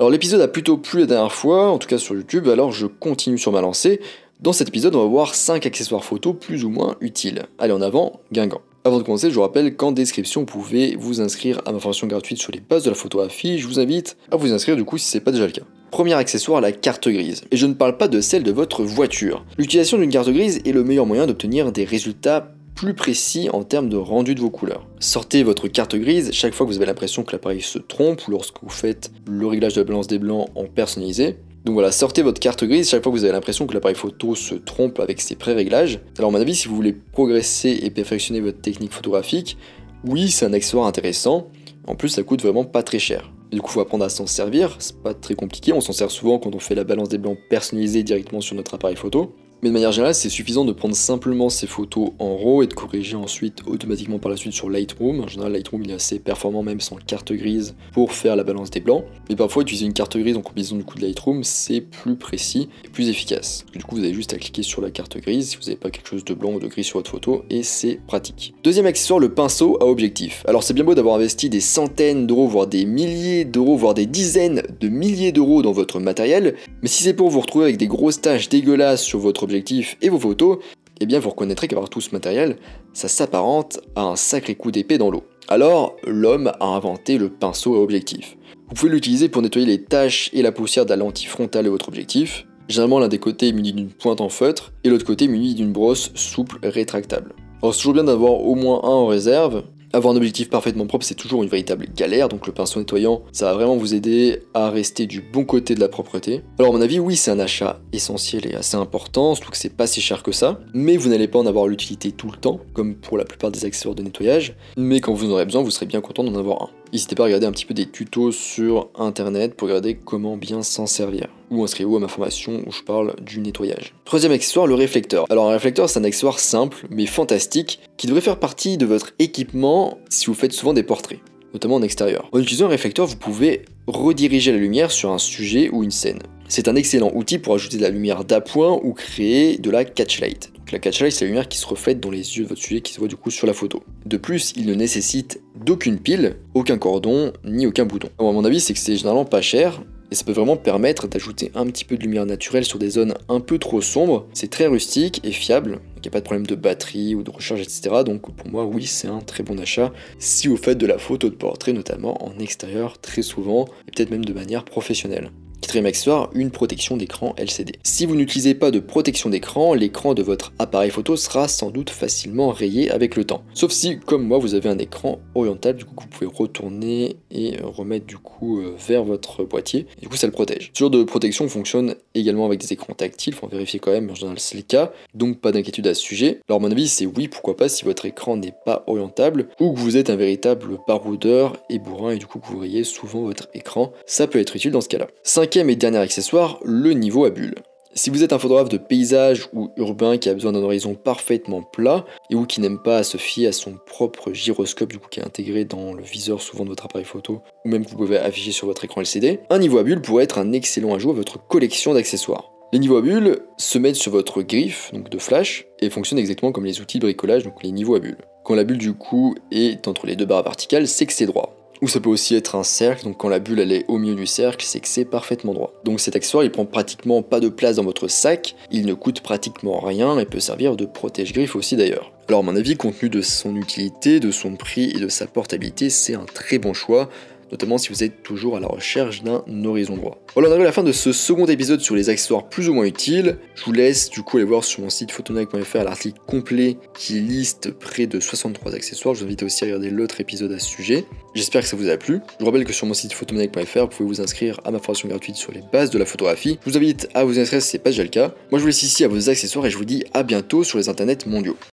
Alors l'épisode a plutôt plu la dernière fois, en tout cas sur YouTube, alors je continue sur ma lancée. Dans cet épisode, on va voir 5 accessoires photo plus ou moins utiles. Allez en avant, Guingamp. Avant de commencer, je vous rappelle qu'en description, vous pouvez vous inscrire à ma formation gratuite sur les bases de la photographie. Je vous invite à vous inscrire du coup si c'est pas déjà le cas. Premier accessoire, la carte grise. Et je ne parle pas de celle de votre voiture. L'utilisation d'une carte grise est le meilleur moyen d'obtenir des résultats plus précis en termes de rendu de vos couleurs. Sortez votre carte grise chaque fois que vous avez l'impression que l'appareil se trompe ou lorsque vous faites le réglage de la balance des blancs en personnalisé. Donc voilà, sortez votre carte grise chaque fois que vous avez l'impression que l'appareil photo se trompe avec ses pré-réglages. Alors à mon avis, si vous voulez progresser et perfectionner votre technique photographique, oui, c'est un accessoire intéressant. En plus, ça coûte vraiment pas très cher. du coup, faut apprendre à s'en servir, c'est pas très compliqué, on s'en sert souvent quand on fait la balance des blancs personnalisée directement sur notre appareil photo. Mais de manière générale, c'est suffisant de prendre simplement ces photos en RAW et de corriger ensuite automatiquement par la suite sur Lightroom. En général, Lightroom il est assez performant même sans carte grise pour faire la balance des blancs. Mais parfois, utiliser une carte grise en combinaison du coup de Lightroom, c'est plus précis et plus efficace. Du coup, vous avez juste à cliquer sur la carte grise si vous n'avez pas quelque chose de blanc ou de gris sur votre photo et c'est pratique. Deuxième accessoire, le pinceau à objectif. Alors c'est bien beau d'avoir investi des centaines d'euros, voire des milliers d'euros, voire des dizaines de milliers d'euros dans votre matériel, mais si c'est pour vous retrouver avec des grosses taches dégueulasses sur votre et vos photos, eh bien vous reconnaîtrez qu'avoir tout ce matériel, ça s'apparente à un sacré coup d'épée dans l'eau. Alors, l'homme a inventé le pinceau à objectif. Vous pouvez l'utiliser pour nettoyer les taches et la poussière de la lentille frontale de votre objectif. Généralement, l'un des côtés est muni d'une pointe en feutre et l'autre côté muni d'une brosse souple rétractable. Alors, c'est toujours bien d'avoir au moins un en réserve, avoir un objectif parfaitement propre, c'est toujours une véritable galère, donc le pinceau nettoyant, ça va vraiment vous aider à rester du bon côté de la propreté. Alors à mon avis, oui, c'est un achat essentiel et assez important, surtout que c'est pas si cher que ça, mais vous n'allez pas en avoir l'utilité tout le temps, comme pour la plupart des accessoires de nettoyage, mais quand vous en aurez besoin, vous serez bien content d'en avoir un. N'hésitez pas à regarder un petit peu des tutos sur internet pour regarder comment bien s'en servir. Ou inscrivez-vous à ma formation où je parle du nettoyage. Troisième accessoire, le réflecteur. Alors un réflecteur c'est un accessoire simple mais fantastique qui devrait faire partie de votre équipement si vous faites souvent des portraits notamment en extérieur. En utilisant un réflecteur, vous pouvez rediriger la lumière sur un sujet ou une scène. C'est un excellent outil pour ajouter de la lumière d'appoint ou créer de la catchlight. La catchlight, c'est la lumière qui se reflète dans les yeux de votre sujet qui se voit du coup sur la photo. De plus, il ne nécessite d'aucune pile, aucun cordon, ni aucun bouton. à mon avis, c'est que c'est généralement pas cher, et ça peut vraiment permettre d'ajouter un petit peu de lumière naturelle sur des zones un peu trop sombres. C'est très rustique et fiable, il n'y a pas de problème de batterie ou de recharge, etc. Donc pour moi, oui, c'est un très bon achat si vous faites de la photo de portrait, notamment en extérieur très souvent, et peut-être même de manière professionnelle. Quatrième accessoire, une protection d'écran LCD. Si vous n'utilisez pas de protection d'écran, l'écran de votre appareil photo sera sans doute facilement rayé avec le temps. Sauf si, comme moi, vous avez un écran orientable, du coup, vous pouvez retourner et remettre du coup euh, vers votre boîtier. du coup, ça le protège. Ce genre de protection fonctionne également avec des écrans tactiles, faut en vérifier quand même, en général c'est le cas, donc pas d'inquiétude à ce sujet. Alors, mon avis, c'est oui, pourquoi pas si votre écran n'est pas orientable ou que vous êtes un véritable baroudeur et bourrin et du coup que vous voyez souvent votre écran, ça peut être utile dans ce cas-là. Cinquième et dernier accessoire, le niveau à bulle. Si vous êtes un photographe de paysage ou urbain qui a besoin d'un horizon parfaitement plat et ou qui n'aime pas se fier à son propre gyroscope du coup qui est intégré dans le viseur souvent de votre appareil photo ou même que vous pouvez afficher sur votre écran LCD, un niveau à bulle pourrait être un excellent ajout à votre collection d'accessoires. Les niveaux à bulles se mettent sur votre griffe, donc de flash, et fonctionnent exactement comme les outils de bricolage, donc les niveaux à bulles. Quand la bulle du coup est entre les deux barres verticales, c'est que c'est droit. Ou ça peut aussi être un cercle, donc quand la bulle elle est au milieu du cercle, c'est que c'est parfaitement droit. Donc cet accessoire il prend pratiquement pas de place dans votre sac, il ne coûte pratiquement rien et peut servir de protège-griffe aussi d'ailleurs. Alors à mon avis, compte tenu de son utilité, de son prix et de sa portabilité, c'est un très bon choix notamment si vous êtes toujours à la recherche d'un horizon droit. Voilà, on arrive à la fin de ce second épisode sur les accessoires plus ou moins utiles. Je vous laisse du coup aller voir sur mon site photonac.fr l'article complet qui liste près de 63 accessoires. Je vous invite aussi à regarder l'autre épisode à ce sujet. J'espère que ça vous a plu. Je vous rappelle que sur mon site photonac.fr, vous pouvez vous inscrire à ma formation gratuite sur les bases de la photographie. Je vous invite à vous inscrire si ce n'est pas déjà le cas. Moi je vous laisse ici à vos accessoires et je vous dis à bientôt sur les internets mondiaux.